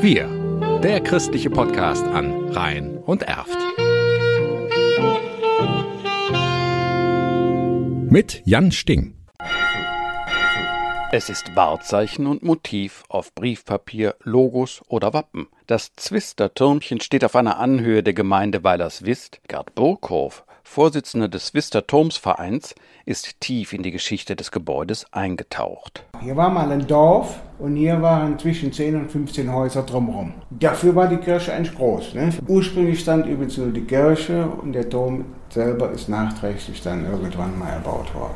Wir, der christliche Podcast an Rhein und Erft. Mit Jan Sting. Es ist Wahrzeichen und Motiv auf Briefpapier, Logos oder Wappen. Das Zwister-Türmchen steht auf einer Anhöhe der Gemeinde Weilerswist. Gerd Burghoff, Vorsitzender des Zwister Turmsvereins, ist tief in die Geschichte des Gebäudes eingetaucht. Hier war mal ein Dorf und hier waren zwischen 10 und 15 Häuser drumherum. Dafür war die Kirche eigentlich groß. Ne? Ursprünglich stand übrigens nur die Kirche und der Turm selber ist nachträglich dann irgendwann mal erbaut worden.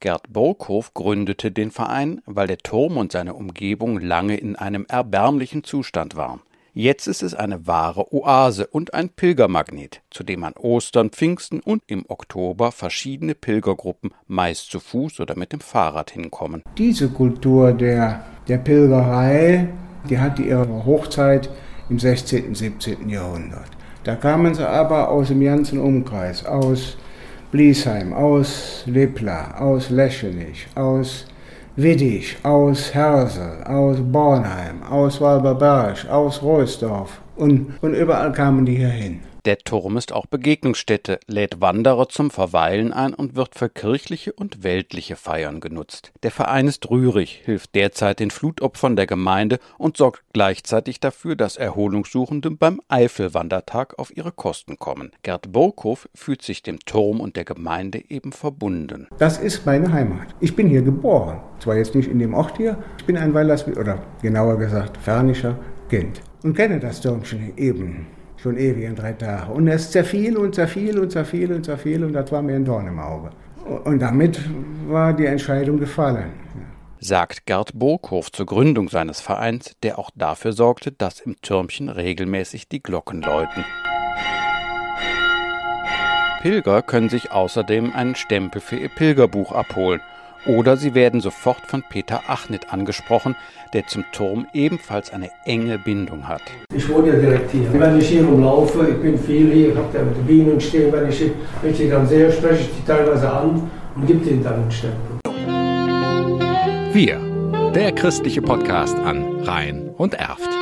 Gerd Burghoff gründete den Verein, weil der Turm und seine Umgebung lange in einem erbärmlichen Zustand waren. Jetzt ist es eine wahre Oase und ein Pilgermagnet, zu dem an Ostern, Pfingsten und im Oktober verschiedene Pilgergruppen meist zu Fuß oder mit dem Fahrrad hinkommen. Diese Kultur der, der Pilgerei, die hatte ihre Hochzeit im 16., und 17. Jahrhundert. Da kamen sie aber aus dem ganzen Umkreis, aus Bliesheim, aus Lepla, aus Leschenich, aus Wittich, aus Hersel, aus Bornheim, aus Walberberg, aus Rohlsdorf und, und überall kamen die hier hin. Der Turm ist auch Begegnungsstätte, lädt Wanderer zum Verweilen ein und wird für kirchliche und weltliche Feiern genutzt. Der Verein ist rührig, hilft derzeit den Flutopfern der Gemeinde und sorgt gleichzeitig dafür, dass Erholungssuchende beim Eifelwandertag auf ihre Kosten kommen. Gerd Burghoff fühlt sich dem Turm und der Gemeinde eben verbunden. Das ist meine Heimat. Ich bin hier geboren. Zwar jetzt nicht in dem Ort hier, ich bin ein Weilers, oder genauer gesagt, fernischer Kind. Und kenne das Türmchen eben schon ewig in drei Tagen. Und es zerfiel und zerfiel und zerfiel und zerfiel und das war mir ein Dorn im Auge. Und damit war die Entscheidung gefallen. Sagt Gerd Burghoff zur Gründung seines Vereins, der auch dafür sorgte, dass im Türmchen regelmäßig die Glocken läuten. Pilger können sich außerdem einen Stempel für ihr Pilgerbuch abholen oder sie werden sofort von Peter Achnit angesprochen, der zum Turm ebenfalls eine enge Bindung hat. Ich wohne ja direkt hier. Wenn ich hier rumlaufe, ich bin viel hier, ich habe da mit den Bienen stehen, wenn ich, wenn ich die dann sehe, spreche ich die teilweise an und gebe denen dann einen Stempel. Wir, der christliche Podcast an Rhein und Erft.